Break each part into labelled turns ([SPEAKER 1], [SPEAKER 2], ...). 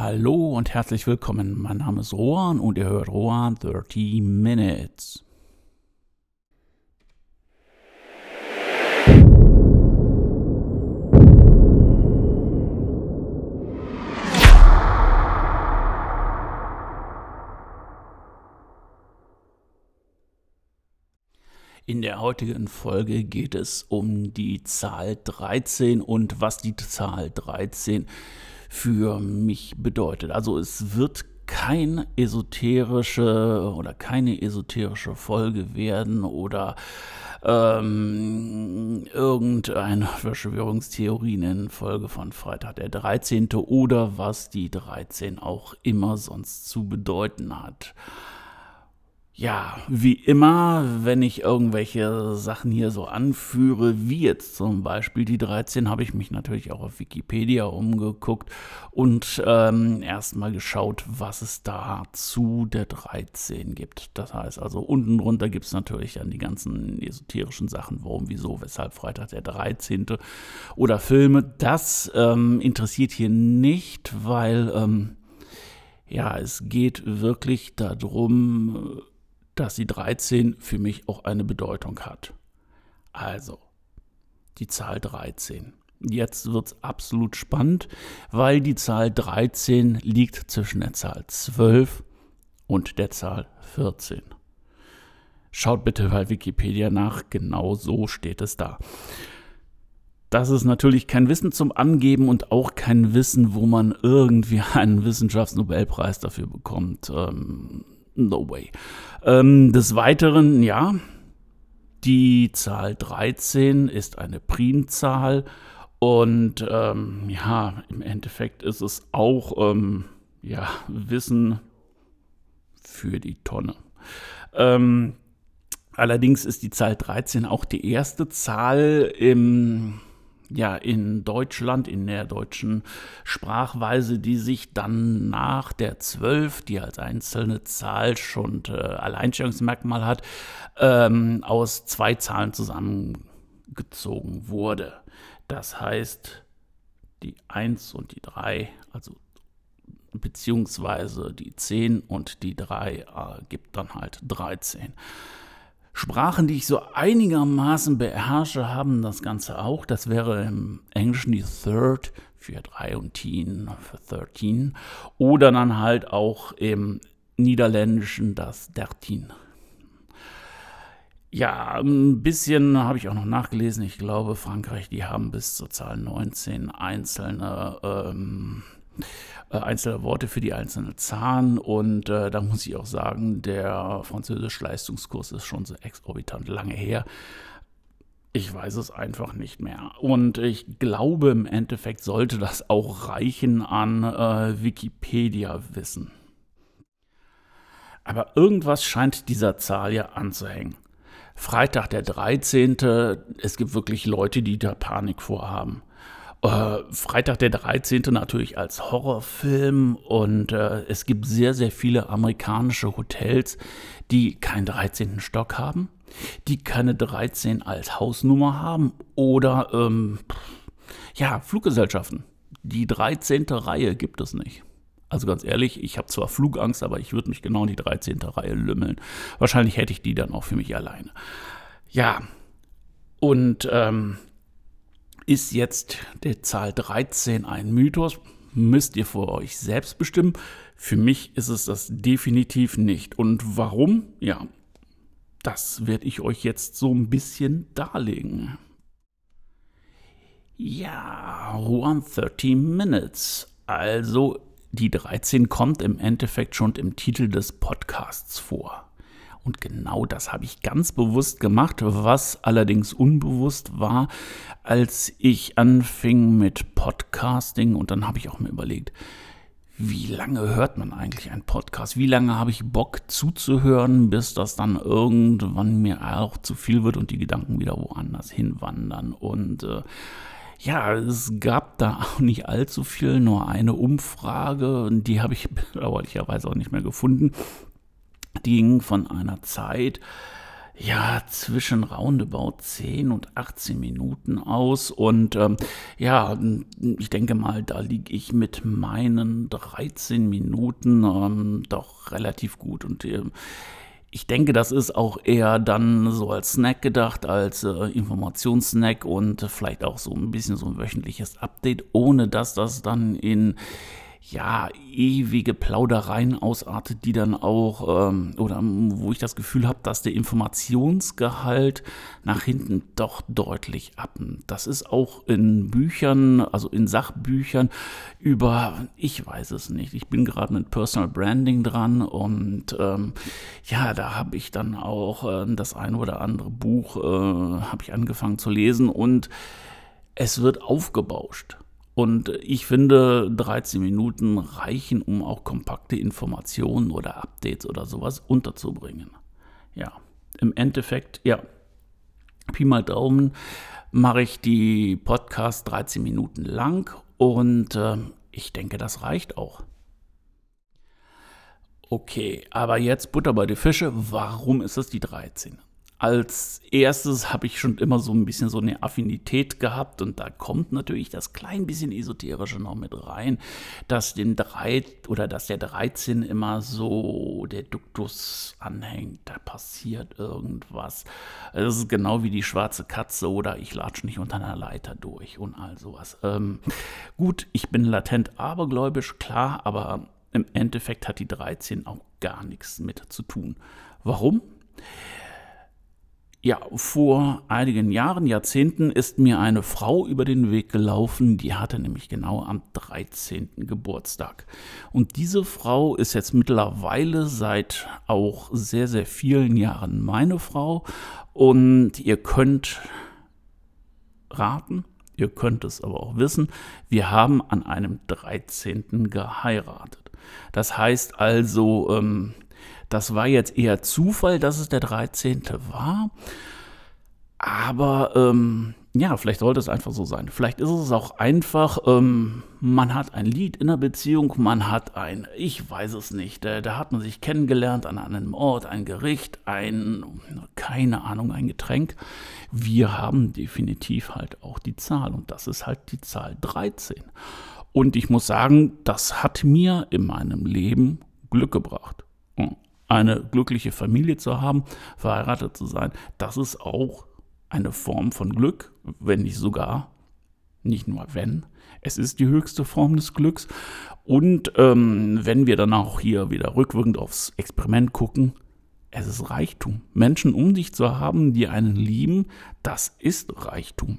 [SPEAKER 1] Hallo und herzlich willkommen. Mein Name ist Rohan und ihr hört Rohan 30 Minutes. In der heutigen Folge geht es um die Zahl 13 und was die Zahl 13 für mich bedeutet. Also es wird kein esoterische oder keine esoterische Folge werden oder ähm, irgendeine Verschwörungstheorie in Folge von Freitag der 13. oder was die 13 auch immer sonst zu bedeuten hat. Ja, wie immer, wenn ich irgendwelche Sachen hier so anführe, wie jetzt zum Beispiel die 13, habe ich mich natürlich auch auf Wikipedia umgeguckt und ähm, erstmal geschaut, was es da zu der 13 gibt. Das heißt also, unten drunter gibt es natürlich dann die ganzen esoterischen Sachen, warum, wieso, weshalb Freitag der 13. oder Filme. Das ähm, interessiert hier nicht, weil ähm, ja, es geht wirklich darum, dass die 13 für mich auch eine Bedeutung hat. Also, die Zahl 13. Jetzt wird es absolut spannend, weil die Zahl 13 liegt zwischen der Zahl 12 und der Zahl 14. Schaut bitte bei Wikipedia nach, genau so steht es da. Das ist natürlich kein Wissen zum Angeben und auch kein Wissen, wo man irgendwie einen Wissenschaftsnobelpreis dafür bekommt. Ähm, No way. Ähm, des Weiteren, ja, die Zahl 13 ist eine Primzahl und ähm, ja, im Endeffekt ist es auch ähm, ja, Wissen für die Tonne. Ähm, allerdings ist die Zahl 13 auch die erste Zahl im ja, in Deutschland, in der deutschen Sprachweise, die sich dann nach der 12, die als einzelne Zahl schon äh, Alleinstellungsmerkmal hat, ähm, aus zwei Zahlen zusammengezogen wurde. Das heißt, die 1 und die 3, also beziehungsweise die 10 und die 3 äh, gibt dann halt 13. Sprachen, die ich so einigermaßen beherrsche, haben das Ganze auch. Das wäre im Englischen die Third für 3 und Teen für 13. Oder dann halt auch im Niederländischen das Dertin. Ja, ein bisschen habe ich auch noch nachgelesen. Ich glaube, Frankreich, die haben bis zur Zahl 19 einzelne ähm, äh, einzelne Worte für die einzelnen Zahlen. Und äh, da muss ich auch sagen, der französische Leistungskurs ist schon so exorbitant lange her. Ich weiß es einfach nicht mehr. Und ich glaube, im Endeffekt sollte das auch reichen an äh, Wikipedia-Wissen. Aber irgendwas scheint dieser Zahl ja anzuhängen. Freitag der 13. Es gibt wirklich Leute, die da Panik vorhaben. Äh, Freitag der 13. natürlich als Horrorfilm und äh, es gibt sehr, sehr viele amerikanische Hotels, die keinen 13. Stock haben, die keine 13 als Hausnummer haben oder ähm, ja, Fluggesellschaften. Die 13. Reihe gibt es nicht. Also ganz ehrlich, ich habe zwar Flugangst, aber ich würde mich genau in die 13. Reihe lümmeln. Wahrscheinlich hätte ich die dann auch für mich alleine. Ja, und ähm, ist jetzt die Zahl 13 ein Mythos? Müsst ihr vor euch selbst bestimmen. Für mich ist es das definitiv nicht. Und warum? Ja, das werde ich euch jetzt so ein bisschen darlegen. Ja, 130 Minutes. Also die 13 kommt im Endeffekt schon im Titel des Podcasts vor. Und genau das habe ich ganz bewusst gemacht, was allerdings unbewusst war, als ich anfing mit Podcasting. Und dann habe ich auch mir überlegt, wie lange hört man eigentlich einen Podcast? Wie lange habe ich Bock zuzuhören, bis das dann irgendwann mir auch zu viel wird und die Gedanken wieder woanders hinwandern? Und äh, ja, es gab da auch nicht allzu viel, nur eine Umfrage, die habe ich bedauerlicherweise auch nicht mehr gefunden. Die ging von einer Zeit, ja, zwischen roundabout 10 und 18 Minuten aus. Und ähm, ja, ich denke mal, da liege ich mit meinen 13 Minuten ähm, doch relativ gut. Und äh, ich denke, das ist auch eher dann so als Snack gedacht, als äh, Informationssnack und vielleicht auch so ein bisschen so ein wöchentliches Update, ohne dass das dann in ja, ewige Plaudereien ausartet, die dann auch, ähm, oder wo ich das Gefühl habe, dass der Informationsgehalt nach hinten doch deutlich abnimmt. Das ist auch in Büchern, also in Sachbüchern über, ich weiß es nicht, ich bin gerade mit Personal Branding dran und ähm, ja, da habe ich dann auch äh, das ein oder andere Buch, äh, habe ich angefangen zu lesen und es wird aufgebauscht. Und ich finde, 13 Minuten reichen, um auch kompakte Informationen oder Updates oder sowas unterzubringen. Ja, im Endeffekt, ja, Pi mal Daumen mache ich die Podcast 13 Minuten lang und äh, ich denke, das reicht auch. Okay, aber jetzt Butter bei die Fische. Warum ist es die 13? Als erstes habe ich schon immer so ein bisschen so eine Affinität gehabt und da kommt natürlich das klein bisschen esoterische noch mit rein, dass den drei oder dass der 13 immer so der Duktus anhängt, da passiert irgendwas. Es ist genau wie die schwarze Katze oder ich latsche nicht unter einer Leiter durch und all sowas. Ähm, gut, ich bin latent abergläubisch, klar, aber im Endeffekt hat die 13 auch gar nichts mit zu tun. Warum? Ja, vor einigen Jahren, Jahrzehnten ist mir eine Frau über den Weg gelaufen, die hatte nämlich genau am 13. Geburtstag. Und diese Frau ist jetzt mittlerweile seit auch sehr, sehr vielen Jahren meine Frau. Und ihr könnt raten, ihr könnt es aber auch wissen, wir haben an einem 13. geheiratet. Das heißt also, ähm, das war jetzt eher Zufall, dass es der 13. war. Aber ähm, ja, vielleicht sollte es einfach so sein. Vielleicht ist es auch einfach, ähm, man hat ein Lied in der Beziehung, man hat ein, ich weiß es nicht, da, da, hat man sich kennengelernt an einem Ort, ein Gericht, ein, keine Ahnung, ein Getränk. Wir haben definitiv halt auch die Zahl und das ist halt die Zahl 13. Und ich muss sagen, das hat mir in meinem Leben Glück gebracht eine glückliche Familie zu haben, verheiratet zu sein, das ist auch eine Form von Glück, wenn nicht sogar, nicht nur wenn, es ist die höchste Form des Glücks. Und ähm, wenn wir dann auch hier wieder rückwirkend aufs Experiment gucken, es ist Reichtum. Menschen um dich zu haben, die einen lieben, das ist Reichtum.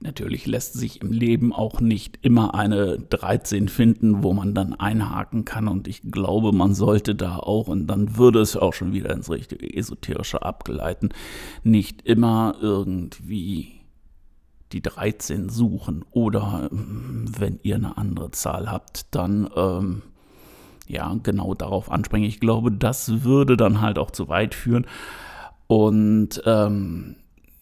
[SPEAKER 1] Natürlich lässt sich im Leben auch nicht immer eine 13 finden, wo man dann einhaken kann. Und ich glaube, man sollte da auch, und dann würde es auch schon wieder ins richtige Esoterische abgeleiten, nicht immer irgendwie die 13 suchen. Oder ähm, wenn ihr eine andere Zahl habt, dann ähm, ja genau darauf anspringen. Ich glaube, das würde dann halt auch zu weit führen. Und ähm,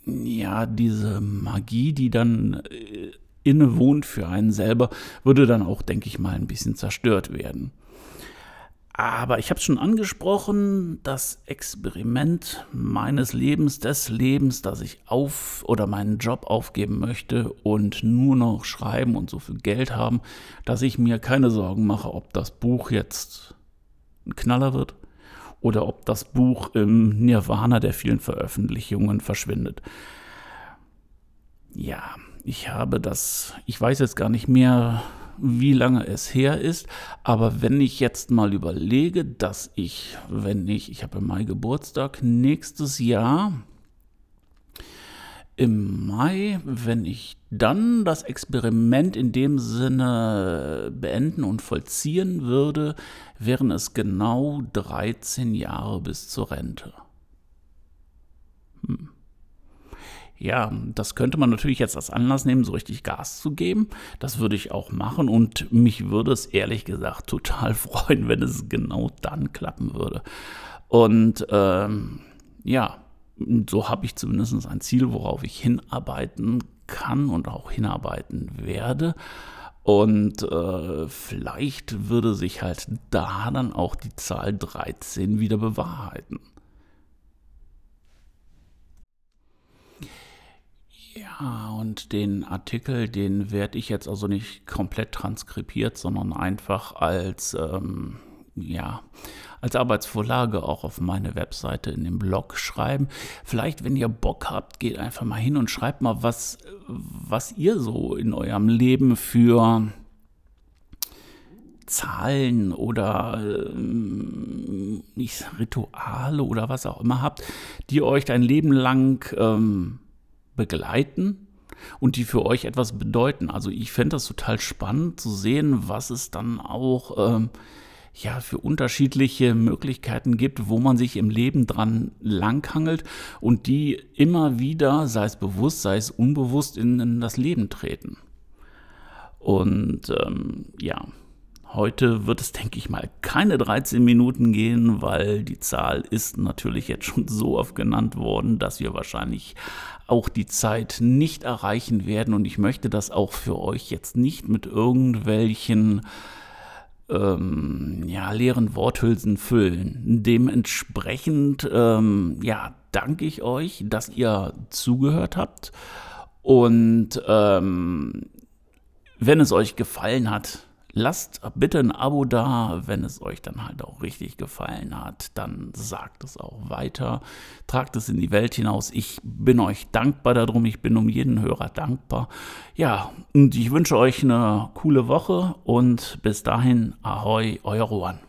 [SPEAKER 1] ja, diese Magie, die dann äh, innewohnt für einen selber, würde dann auch, denke ich mal, ein bisschen zerstört werden. Aber ich habe es schon angesprochen, das Experiment meines Lebens, des Lebens, dass ich auf oder meinen Job aufgeben möchte und nur noch schreiben und so viel Geld haben, dass ich mir keine Sorgen mache, ob das Buch jetzt ein Knaller wird oder ob das Buch im Nirvana der vielen Veröffentlichungen verschwindet. Ja, ich habe das, ich weiß jetzt gar nicht mehr, wie lange es her ist, aber wenn ich jetzt mal überlege, dass ich, wenn ich, ich habe im Mai Geburtstag, nächstes Jahr im Mai, wenn ich dann das Experiment in dem Sinne beenden und vollziehen würde, wären es genau 13 Jahre bis zur Rente. Hm. Ja, das könnte man natürlich jetzt als Anlass nehmen, so richtig Gas zu geben. Das würde ich auch machen und mich würde es ehrlich gesagt total freuen, wenn es genau dann klappen würde. Und ähm, ja, so habe ich zumindest ein Ziel, worauf ich hinarbeiten kann und auch hinarbeiten werde. Und äh, vielleicht würde sich halt da dann auch die Zahl 13 wieder bewahrheiten. Ja, und den Artikel, den werde ich jetzt also nicht komplett transkribiert, sondern einfach als, ähm, ja, als Arbeitsvorlage auch auf meine Webseite in dem Blog schreiben. Vielleicht, wenn ihr Bock habt, geht einfach mal hin und schreibt mal, was, was ihr so in eurem Leben für Zahlen oder ähm, Rituale oder was auch immer habt, die euch ein Leben lang ähm, begleiten und die für euch etwas bedeuten. Also ich fände das total spannend zu sehen, was es dann auch ähm, ja, für unterschiedliche Möglichkeiten gibt, wo man sich im Leben dran langhangelt und die immer wieder, sei es bewusst, sei es unbewusst, in, in das Leben treten. Und ähm, ja, Heute wird es, denke ich mal, keine 13 Minuten gehen, weil die Zahl ist natürlich jetzt schon so oft genannt worden, dass wir wahrscheinlich auch die Zeit nicht erreichen werden. Und ich möchte das auch für euch jetzt nicht mit irgendwelchen ähm, ja, leeren Worthülsen füllen. Dementsprechend ähm, ja, danke ich euch, dass ihr zugehört habt. Und ähm, wenn es euch gefallen hat, Lasst bitte ein Abo da, wenn es euch dann halt auch richtig gefallen hat. Dann sagt es auch weiter. Tragt es in die Welt hinaus. Ich bin euch dankbar darum. Ich bin um jeden Hörer dankbar. Ja, und ich wünsche euch eine coole Woche und bis dahin, ahoi, euer Rohan.